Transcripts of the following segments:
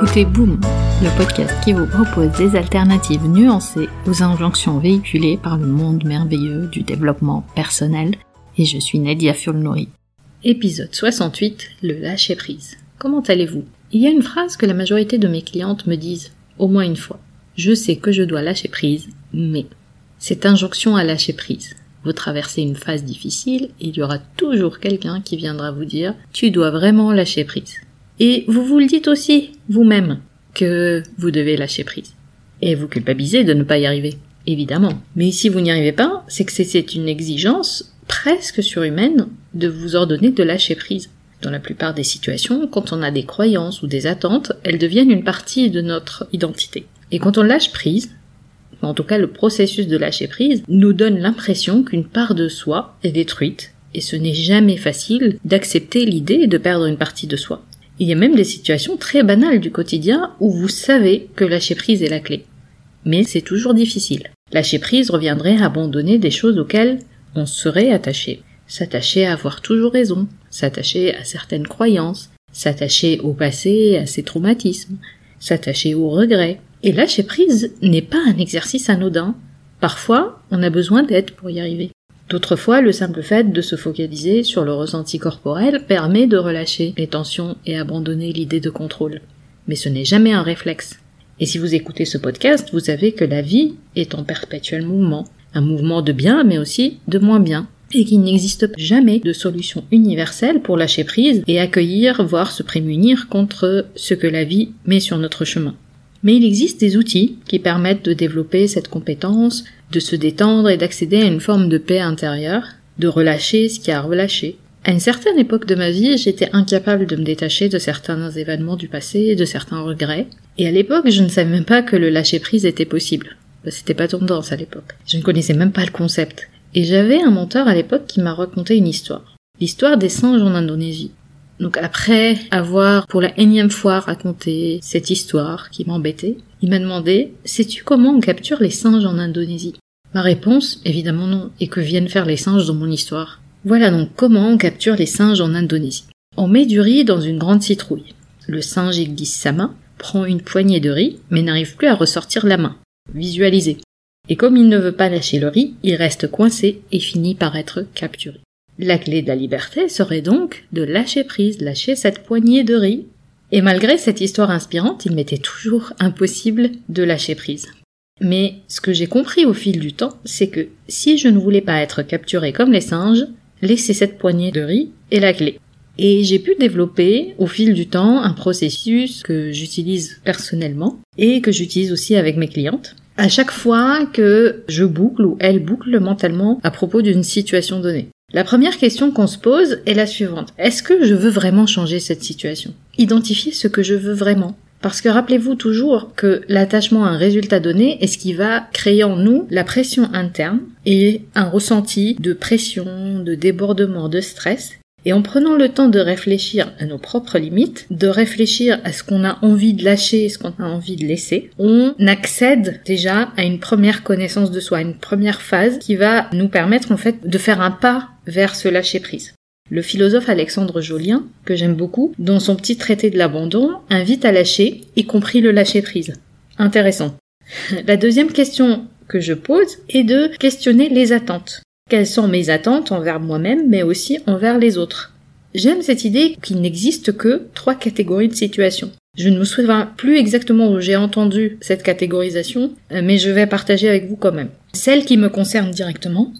écoutez Boom, le podcast qui vous propose des alternatives nuancées aux injonctions véhiculées par le monde merveilleux du développement personnel. Et je suis Nadia Fulnori. Épisode 68, le lâcher prise. Comment allez-vous? Il y a une phrase que la majorité de mes clientes me disent au moins une fois. Je sais que je dois lâcher prise, mais cette injonction à lâcher prise. Vous traversez une phase difficile, et il y aura toujours quelqu'un qui viendra vous dire tu dois vraiment lâcher prise. Et vous vous le dites aussi, vous-même, que vous devez lâcher prise. Et vous culpabilisez de ne pas y arriver, évidemment. Mais si vous n'y arrivez pas, c'est que c'est une exigence presque surhumaine de vous ordonner de lâcher prise. Dans la plupart des situations, quand on a des croyances ou des attentes, elles deviennent une partie de notre identité. Et quand on lâche prise, en tout cas le processus de lâcher prise, nous donne l'impression qu'une part de soi est détruite, et ce n'est jamais facile d'accepter l'idée de perdre une partie de soi. Il y a même des situations très banales du quotidien où vous savez que lâcher prise est la clé. Mais c'est toujours difficile. Lâcher prise reviendrait à abandonner des choses auxquelles on serait attaché. S'attacher à avoir toujours raison, s'attacher à certaines croyances, s'attacher au passé, à ses traumatismes, s'attacher aux regrets. Et lâcher prise n'est pas un exercice anodin. Parfois, on a besoin d'aide pour y arriver. D'autres fois, le simple fait de se focaliser sur le ressenti corporel permet de relâcher les tensions et abandonner l'idée de contrôle. Mais ce n'est jamais un réflexe. Et si vous écoutez ce podcast, vous savez que la vie est en perpétuel mouvement. Un mouvement de bien, mais aussi de moins bien. Et qu'il n'existe jamais de solution universelle pour lâcher prise et accueillir, voire se prémunir contre ce que la vie met sur notre chemin. Mais il existe des outils qui permettent de développer cette compétence, de se détendre et d'accéder à une forme de paix intérieure, de relâcher ce qui a relâché. À une certaine époque de ma vie, j'étais incapable de me détacher de certains événements du passé, de certains regrets, et à l'époque, je ne savais même pas que le lâcher prise était possible. C'était pas tendance à l'époque. Je ne connaissais même pas le concept. Et j'avais un mentor à l'époque qui m'a raconté une histoire. L'histoire des singes en Indonésie. Donc après avoir pour la énième fois raconté cette histoire qui m'embêtait, il m'a demandé Sais-tu comment on capture les singes en Indonésie? Ma réponse, évidemment non, et que viennent faire les singes dans mon histoire. Voilà donc comment on capture les singes en Indonésie. On met du riz dans une grande citrouille. Le singe glisse sa main, prend une poignée de riz, mais n'arrive plus à ressortir la main. Visualisez. Et comme il ne veut pas lâcher le riz, il reste coincé et finit par être capturé. La clé de la liberté serait donc de lâcher prise, lâcher cette poignée de riz. Et malgré cette histoire inspirante, il m'était toujours impossible de lâcher prise. Mais ce que j'ai compris au fil du temps, c'est que si je ne voulais pas être capturé comme les singes, laisser cette poignée de riz est la clé. Et j'ai pu développer au fil du temps un processus que j'utilise personnellement et que j'utilise aussi avec mes clientes. À chaque fois que je boucle ou elle boucle mentalement à propos d'une situation donnée. La première question qu'on se pose est la suivante. Est-ce que je veux vraiment changer cette situation? Identifier ce que je veux vraiment. Parce que rappelez-vous toujours que l'attachement à un résultat donné est ce qui va créer en nous la pression interne et un ressenti de pression, de débordement, de stress et en prenant le temps de réfléchir à nos propres limites, de réfléchir à ce qu'on a envie de lâcher ce qu'on a envie de laisser, on accède déjà à une première connaissance de soi, une première phase qui va nous permettre en fait de faire un pas vers ce lâcher prise. Le philosophe Alexandre Jolien, que j'aime beaucoup, dans son petit traité de l'abandon, invite à lâcher, y compris le lâcher prise. Intéressant. La deuxième question que je pose est de questionner les attentes. Quelles sont mes attentes envers moi-même, mais aussi envers les autres? J'aime cette idée qu'il n'existe que trois catégories de situations. Je ne me souviens plus exactement où j'ai entendu cette catégorisation, euh, mais je vais partager avec vous quand même. Celle qui me concerne directement,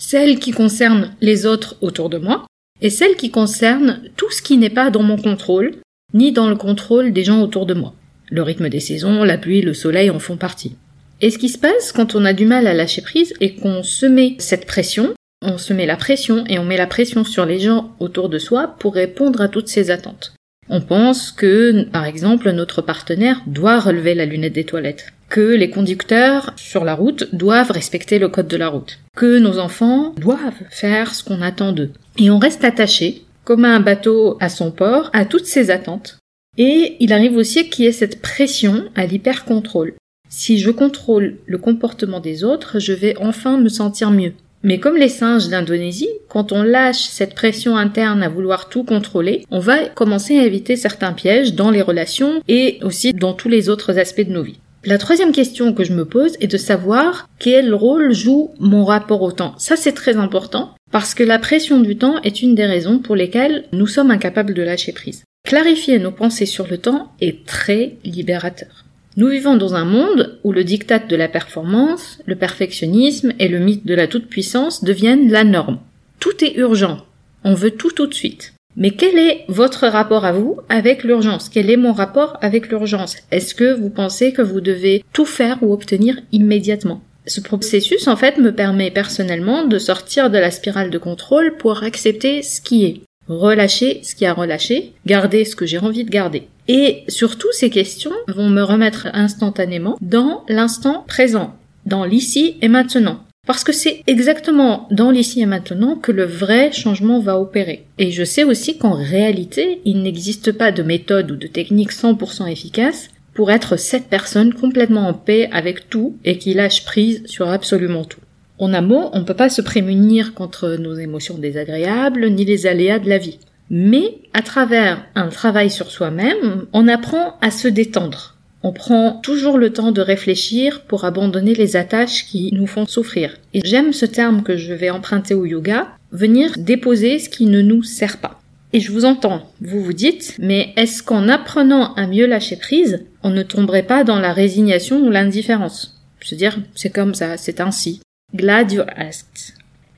celle qui concerne les autres autour de moi, et celle qui concerne tout ce qui n'est pas dans mon contrôle, ni dans le contrôle des gens autour de moi. Le rythme des saisons, la pluie, le soleil en font partie. Et ce qui se passe quand on a du mal à lâcher prise et qu'on se met cette pression, on se met la pression et on met la pression sur les gens autour de soi pour répondre à toutes ces attentes. On pense que, par exemple, notre partenaire doit relever la lunette des toilettes, que les conducteurs sur la route doivent respecter le code de la route, que nos enfants doivent faire ce qu'on attend d'eux. Et on reste attaché, comme un bateau à son port, à toutes ces attentes. Et il arrive aussi qu'il y ait cette pression à l'hyper-contrôle. Si je contrôle le comportement des autres, je vais enfin me sentir mieux. Mais comme les singes d'Indonésie, quand on lâche cette pression interne à vouloir tout contrôler, on va commencer à éviter certains pièges dans les relations et aussi dans tous les autres aspects de nos vies. La troisième question que je me pose est de savoir quel rôle joue mon rapport au temps. Ça c'est très important parce que la pression du temps est une des raisons pour lesquelles nous sommes incapables de lâcher prise. Clarifier nos pensées sur le temps est très libérateur. Nous vivons dans un monde où le diktat de la performance, le perfectionnisme et le mythe de la toute-puissance deviennent la norme. Tout est urgent. On veut tout tout de suite. Mais quel est votre rapport à vous avec l'urgence? Quel est mon rapport avec l'urgence? Est-ce que vous pensez que vous devez tout faire ou obtenir immédiatement? Ce processus, en fait, me permet personnellement de sortir de la spirale de contrôle pour accepter ce qui est relâcher ce qui a relâché, garder ce que j'ai envie de garder. Et surtout, ces questions vont me remettre instantanément dans l'instant présent, dans l'ici et maintenant. Parce que c'est exactement dans l'ici et maintenant que le vrai changement va opérer. Et je sais aussi qu'en réalité, il n'existe pas de méthode ou de technique 100% efficace pour être cette personne complètement en paix avec tout et qui lâche prise sur absolument tout. En mot, on ne peut pas se prémunir contre nos émotions désagréables ni les aléas de la vie. Mais à travers un travail sur soi-même, on apprend à se détendre. On prend toujours le temps de réfléchir pour abandonner les attaches qui nous font souffrir. Et j'aime ce terme que je vais emprunter au yoga, venir déposer ce qui ne nous sert pas. Et je vous entends, vous vous dites, mais est-ce qu'en apprenant à mieux lâcher prise, on ne tomberait pas dans la résignation ou l'indifférence? Veux dire, c'est comme ça, c'est ainsi. Glad you asked.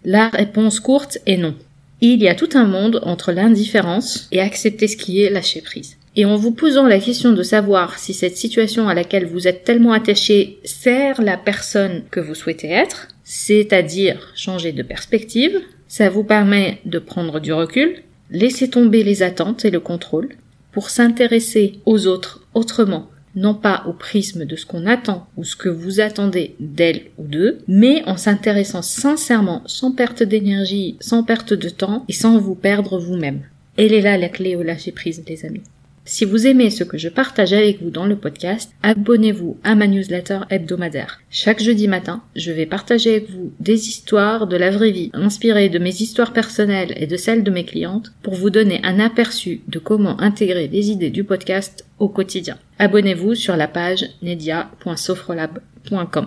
La réponse courte est non. Il y a tout un monde entre l'indifférence et accepter ce qui est lâcher prise. Et en vous posant la question de savoir si cette situation à laquelle vous êtes tellement attaché sert la personne que vous souhaitez être, c'est-à-dire changer de perspective, ça vous permet de prendre du recul, laisser tomber les attentes et le contrôle, pour s'intéresser aux autres autrement non pas au prisme de ce qu'on attend ou ce que vous attendez d'elle ou d'eux, mais en s'intéressant sincèrement, sans perte d'énergie, sans perte de temps et sans vous perdre vous-même. Elle est là la clé au lâcher prise, les amis. Si vous aimez ce que je partage avec vous dans le podcast, abonnez-vous à ma newsletter hebdomadaire. Chaque jeudi matin, je vais partager avec vous des histoires de la vraie vie, inspirées de mes histoires personnelles et de celles de mes clientes, pour vous donner un aperçu de comment intégrer les idées du podcast au quotidien. Abonnez-vous sur la page nedia.sofrolab.com.